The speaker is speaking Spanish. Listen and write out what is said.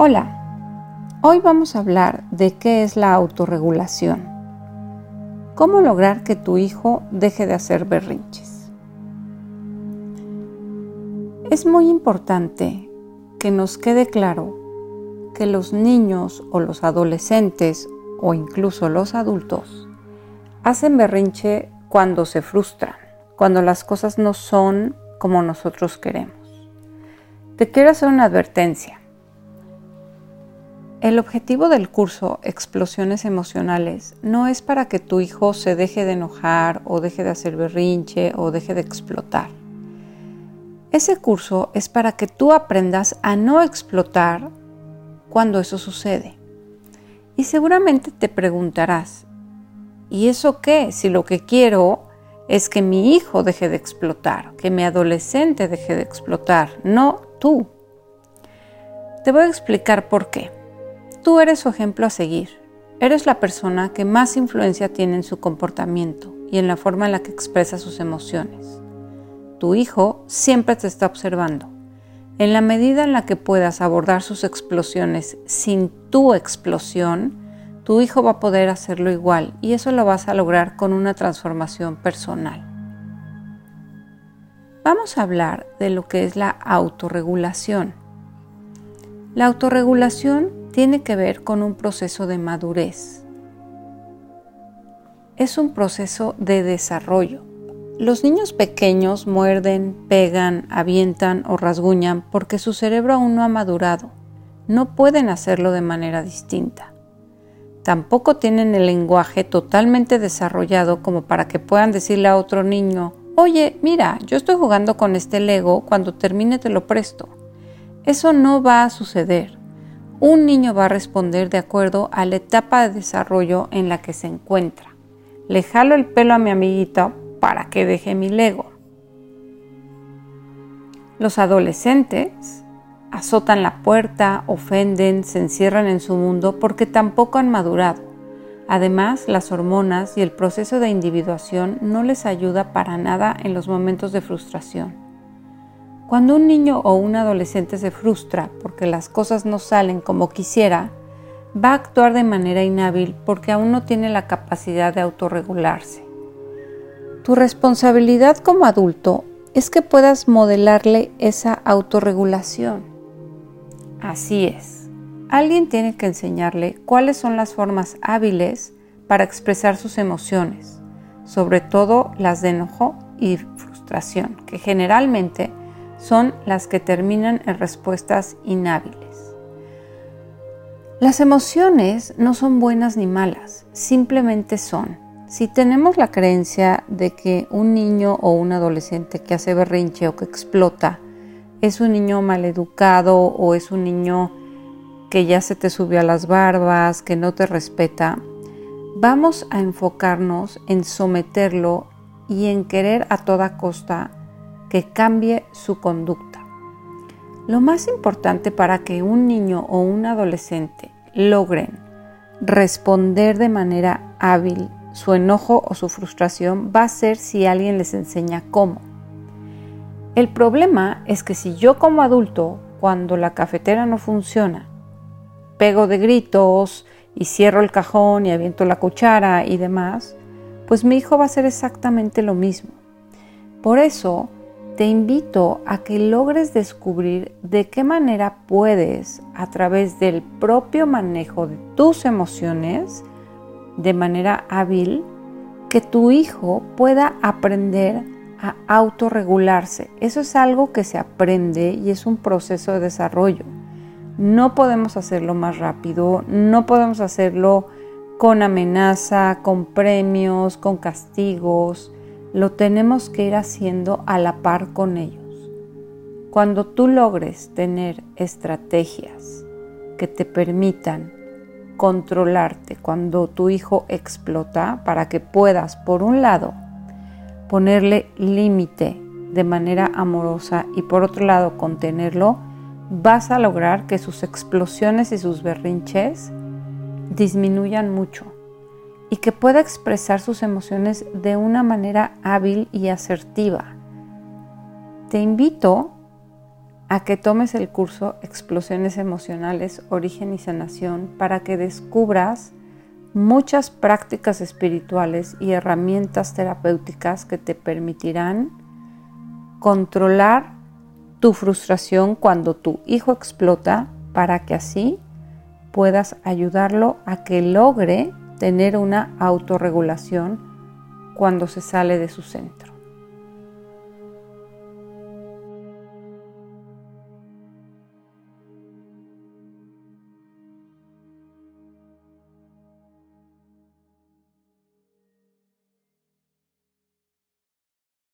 Hola, hoy vamos a hablar de qué es la autorregulación. ¿Cómo lograr que tu hijo deje de hacer berrinches? Es muy importante que nos quede claro que los niños o los adolescentes o incluso los adultos hacen berrinche cuando se frustran, cuando las cosas no son como nosotros queremos. Te quiero hacer una advertencia. El objetivo del curso Explosiones Emocionales no es para que tu hijo se deje de enojar o deje de hacer berrinche o deje de explotar. Ese curso es para que tú aprendas a no explotar cuando eso sucede. Y seguramente te preguntarás, ¿y eso qué? Si lo que quiero es que mi hijo deje de explotar, que mi adolescente deje de explotar, no tú. Te voy a explicar por qué. Tú eres su ejemplo a seguir. Eres la persona que más influencia tiene en su comportamiento y en la forma en la que expresa sus emociones. Tu hijo siempre te está observando. En la medida en la que puedas abordar sus explosiones sin tu explosión, tu hijo va a poder hacerlo igual y eso lo vas a lograr con una transformación personal. Vamos a hablar de lo que es la autorregulación. La autorregulación tiene que ver con un proceso de madurez. Es un proceso de desarrollo. Los niños pequeños muerden, pegan, avientan o rasguñan porque su cerebro aún no ha madurado. No pueden hacerlo de manera distinta. Tampoco tienen el lenguaje totalmente desarrollado como para que puedan decirle a otro niño, oye, mira, yo estoy jugando con este Lego, cuando termine te lo presto. Eso no va a suceder un niño va a responder de acuerdo a la etapa de desarrollo en la que se encuentra. Le jalo el pelo a mi amiguita para que deje mi Lego. Los adolescentes azotan la puerta, ofenden, se encierran en su mundo porque tampoco han madurado. Además, las hormonas y el proceso de individuación no les ayuda para nada en los momentos de frustración. Cuando un niño o un adolescente se frustra porque las cosas no salen como quisiera, va a actuar de manera inhábil porque aún no tiene la capacidad de autorregularse. Tu responsabilidad como adulto es que puedas modelarle esa autorregulación. Así es, alguien tiene que enseñarle cuáles son las formas hábiles para expresar sus emociones, sobre todo las de enojo y frustración, que generalmente son las que terminan en respuestas inhábiles. Las emociones no son buenas ni malas, simplemente son. Si tenemos la creencia de que un niño o un adolescente que hace berrinche o que explota es un niño maleducado o es un niño que ya se te subió a las barbas, que no te respeta, vamos a enfocarnos en someterlo y en querer a toda costa que cambie su conducta. Lo más importante para que un niño o un adolescente logren responder de manera hábil su enojo o su frustración va a ser si alguien les enseña cómo. El problema es que si yo como adulto, cuando la cafetera no funciona, pego de gritos y cierro el cajón y aviento la cuchara y demás, pues mi hijo va a hacer exactamente lo mismo. Por eso, te invito a que logres descubrir de qué manera puedes, a través del propio manejo de tus emociones, de manera hábil, que tu hijo pueda aprender a autorregularse. Eso es algo que se aprende y es un proceso de desarrollo. No podemos hacerlo más rápido, no podemos hacerlo con amenaza, con premios, con castigos lo tenemos que ir haciendo a la par con ellos. Cuando tú logres tener estrategias que te permitan controlarte cuando tu hijo explota para que puedas, por un lado, ponerle límite de manera amorosa y por otro lado contenerlo, vas a lograr que sus explosiones y sus berrinches disminuyan mucho y que pueda expresar sus emociones de una manera hábil y asertiva. Te invito a que tomes el curso Explosiones Emocionales, Origen y Sanación para que descubras muchas prácticas espirituales y herramientas terapéuticas que te permitirán controlar tu frustración cuando tu hijo explota para que así puedas ayudarlo a que logre tener una autorregulación cuando se sale de su centro.